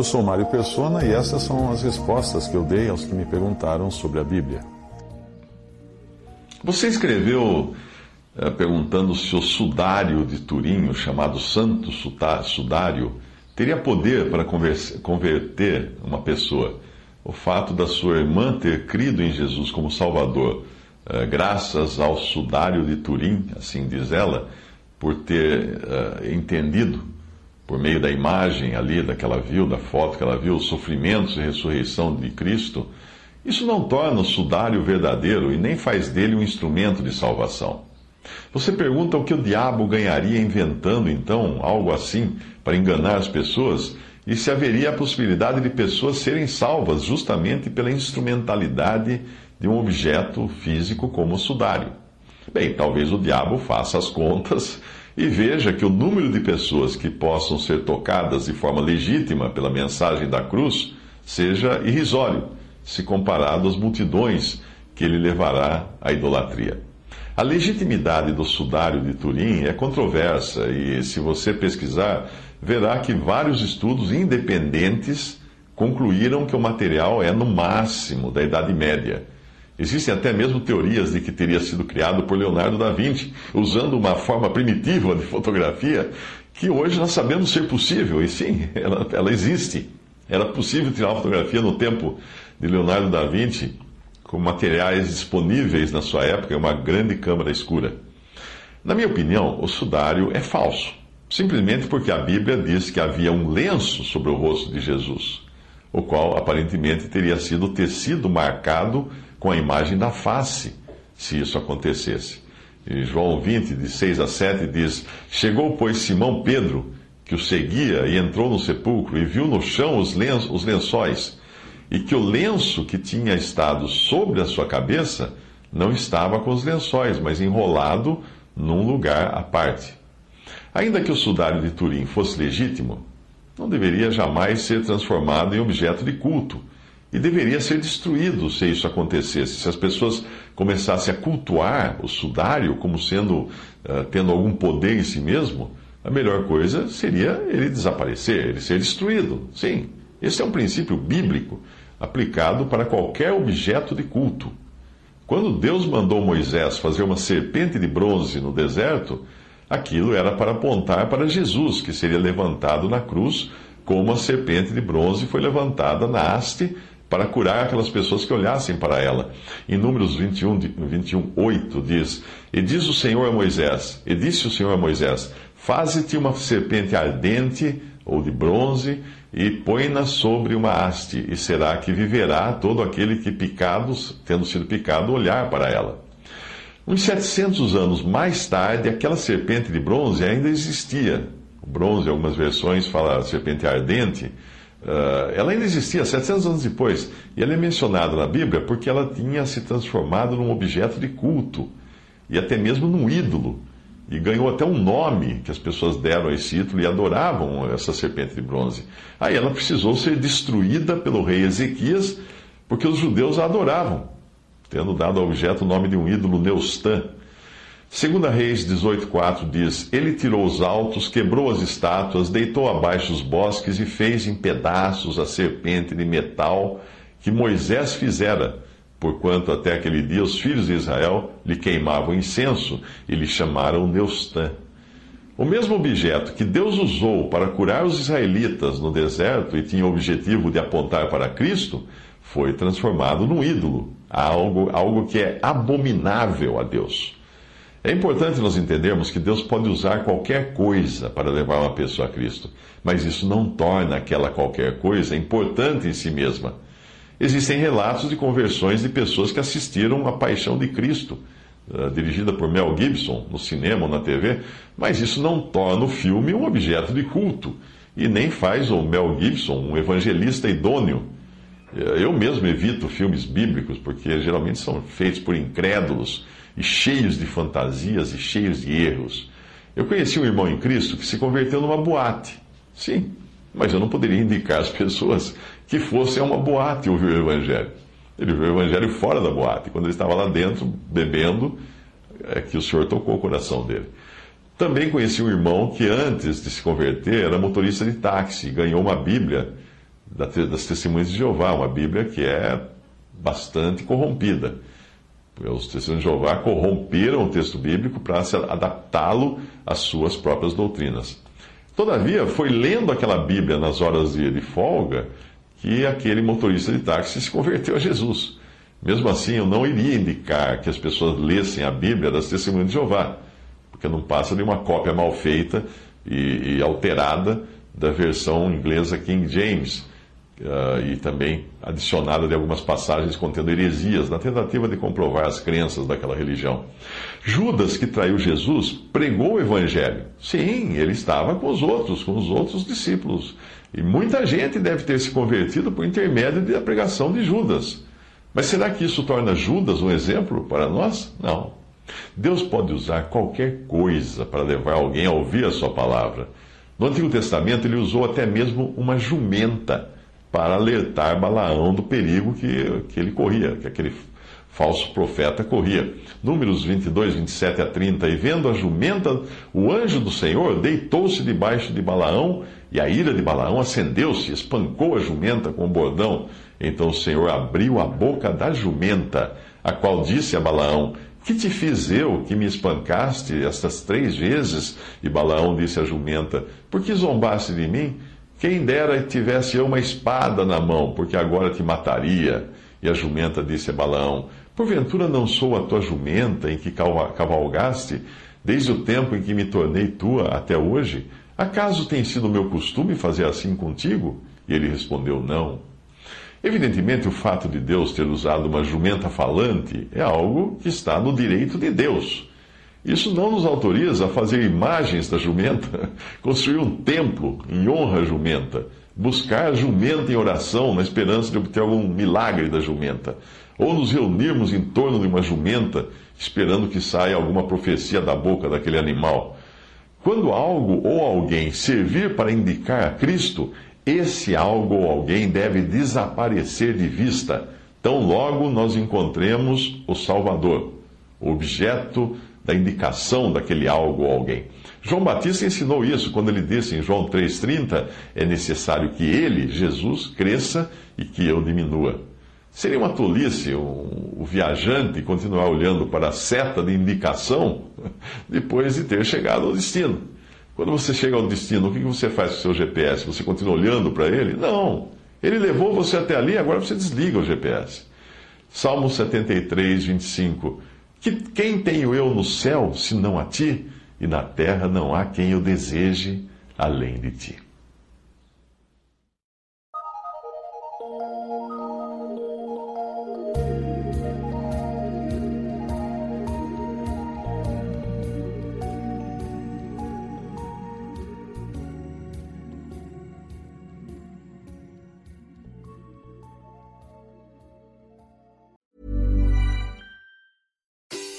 Eu sou Mário Persona e essas são as respostas que eu dei aos que me perguntaram sobre a Bíblia. Você escreveu eh, perguntando se o sudário de Turim, o chamado Santo Sudário, teria poder para converter uma pessoa. O fato da sua irmã ter crido em Jesus como Salvador, eh, graças ao sudário de Turim, assim diz ela, por ter uh, entendido, por meio da imagem ali, daquela viu, da foto que ela viu, os sofrimentos e ressurreição de Cristo, isso não torna o sudário verdadeiro e nem faz dele um instrumento de salvação. Você pergunta o que o diabo ganharia inventando, então, algo assim para enganar as pessoas e se haveria a possibilidade de pessoas serem salvas justamente pela instrumentalidade de um objeto físico como o sudário. Bem, talvez o diabo faça as contas e veja que o número de pessoas que possam ser tocadas de forma legítima pela mensagem da cruz seja irrisório, se comparado às multidões que ele levará à idolatria. A legitimidade do sudário de Turim é controversa e, se você pesquisar, verá que vários estudos independentes concluíram que o material é no máximo da Idade Média. Existem até mesmo teorias de que teria sido criado por Leonardo da Vinci, usando uma forma primitiva de fotografia que hoje nós sabemos ser possível, e sim, ela, ela existe. Era possível tirar uma fotografia no tempo de Leonardo da Vinci com materiais disponíveis na sua época, uma grande câmara escura. Na minha opinião, o sudário é falso, simplesmente porque a Bíblia diz que havia um lenço sobre o rosto de Jesus, o qual aparentemente teria sido tecido marcado com a imagem da face, se isso acontecesse. E João 20, de 6 a 7, diz: Chegou, pois, Simão Pedro, que o seguia, e entrou no sepulcro, e viu no chão os, os lençóis e que o lenço que tinha estado sobre a sua cabeça não estava com os lençóis, mas enrolado num lugar à parte. Ainda que o sudário de Turim fosse legítimo, não deveria jamais ser transformado em objeto de culto e deveria ser destruído se isso acontecesse. Se as pessoas começassem a cultuar o sudário como sendo uh, tendo algum poder em si mesmo, a melhor coisa seria ele desaparecer, ele ser destruído. Sim, esse é um princípio bíblico aplicado para qualquer objeto de culto. Quando Deus mandou Moisés fazer uma serpente de bronze no deserto, aquilo era para apontar para Jesus, que seria levantado na cruz, como a serpente de bronze foi levantada na haste para curar aquelas pessoas que olhassem para ela. Em Números 21, 21 8 diz: E diz o Senhor a Moisés, e disse o Senhor a Moisés: Faze-te uma serpente ardente ou de bronze, e põe-na sobre uma haste, e será que viverá todo aquele que, picados, tendo sido picado, olhar para ela. Uns 700 anos mais tarde, aquela serpente de bronze ainda existia. O bronze, algumas versões, fala serpente ardente. Uh, ela ainda existia 700 anos depois. E ela é mencionada na Bíblia porque ela tinha se transformado num objeto de culto e até mesmo num ídolo e ganhou até um nome que as pessoas deram a esse título e adoravam essa serpente de bronze. Aí ela precisou ser destruída pelo rei Ezequias, porque os judeus a adoravam, tendo dado ao objeto o nome de um ídolo Neustã. Segunda Reis 18:4 diz: Ele tirou os altos, quebrou as estátuas, deitou abaixo os bosques e fez em pedaços a serpente de metal que Moisés fizera porquanto até aquele dia os filhos de Israel lhe queimavam incenso e lhe chamaram Neustã. O mesmo objeto que Deus usou para curar os israelitas no deserto e tinha o objetivo de apontar para Cristo, foi transformado num ídolo, algo, algo que é abominável a Deus. É importante nós entendermos que Deus pode usar qualquer coisa para levar uma pessoa a Cristo, mas isso não torna aquela qualquer coisa importante em si mesma. Existem relatos de conversões de pessoas que assistiram à paixão de Cristo, uh, dirigida por Mel Gibson, no cinema ou na TV, mas isso não torna o filme um objeto de culto e nem faz o Mel Gibson um evangelista idôneo. Eu mesmo evito filmes bíblicos porque geralmente são feitos por incrédulos e cheios de fantasias e cheios de erros. Eu conheci um irmão em Cristo que se converteu numa boate. Sim, mas eu não poderia indicar às pessoas que fossem a uma boate ouvir o Evangelho. Ele viu o Evangelho fora da boate. Quando ele estava lá dentro, bebendo, é que o Senhor tocou o coração dele. Também conheci um irmão que antes de se converter era motorista de táxi ganhou uma Bíblia das Testemunhas de Jeová, uma Bíblia que é bastante corrompida. Os testemunhos de Jeová corromperam o texto bíblico para adaptá-lo às suas próprias doutrinas. Todavia, foi lendo aquela Bíblia nas horas de, folga que aquele motorista de táxi se converteu a Jesus. Mesmo assim, eu não iria indicar que as pessoas lessem a Bíblia das Testemunhas de Jeová, porque não passa de uma cópia mal feita e, e alterada da versão inglesa King James Uh, e também adicionada de algumas passagens contendo heresias, na tentativa de comprovar as crenças daquela religião. Judas, que traiu Jesus, pregou o evangelho. Sim, ele estava com os outros, com os outros discípulos. E muita gente deve ter se convertido por intermédio da pregação de Judas. Mas será que isso torna Judas um exemplo para nós? Não. Deus pode usar qualquer coisa para levar alguém a ouvir a sua palavra. No Antigo Testamento, ele usou até mesmo uma jumenta para alertar Balaão do perigo que, que ele corria, que aquele falso profeta corria. Números 22, 27 a 30. E vendo a jumenta, o anjo do Senhor deitou-se debaixo de Balaão, e a ira de Balaão acendeu-se, espancou a jumenta com o bordão. Então o Senhor abriu a boca da jumenta, a qual disse a Balaão: Que te fiz eu que me espancaste estas três vezes? E Balaão disse à jumenta: Por que zombaste de mim? Quem dera tivesse eu uma espada na mão, porque agora te mataria. E a jumenta disse a Balaão: Porventura não sou a tua jumenta em que cavalgaste, desde o tempo em que me tornei tua até hoje? Acaso tem sido meu costume fazer assim contigo? E ele respondeu: Não. Evidentemente, o fato de Deus ter usado uma jumenta falante é algo que está no direito de Deus. Isso não nos autoriza a fazer imagens da jumenta, construir um templo em honra à jumenta, buscar a jumenta em oração na esperança de obter algum milagre da jumenta, ou nos reunirmos em torno de uma jumenta esperando que saia alguma profecia da boca daquele animal. Quando algo ou alguém servir para indicar a Cristo, esse algo ou alguém deve desaparecer de vista, tão logo nós encontremos o Salvador, o objeto da indicação daquele algo ou alguém. João Batista ensinou isso quando ele disse em João 3,30: é necessário que ele, Jesus, cresça e que eu diminua. Seria uma tolice o viajante continuar olhando para a seta de indicação depois de ter chegado ao destino. Quando você chega ao destino, o que você faz com o seu GPS? Você continua olhando para ele? Não. Ele levou você até ali, agora você desliga o GPS. Salmo 73, 25. Que, quem tenho eu no céu, senão a ti? E na terra não há quem eu deseje além de ti.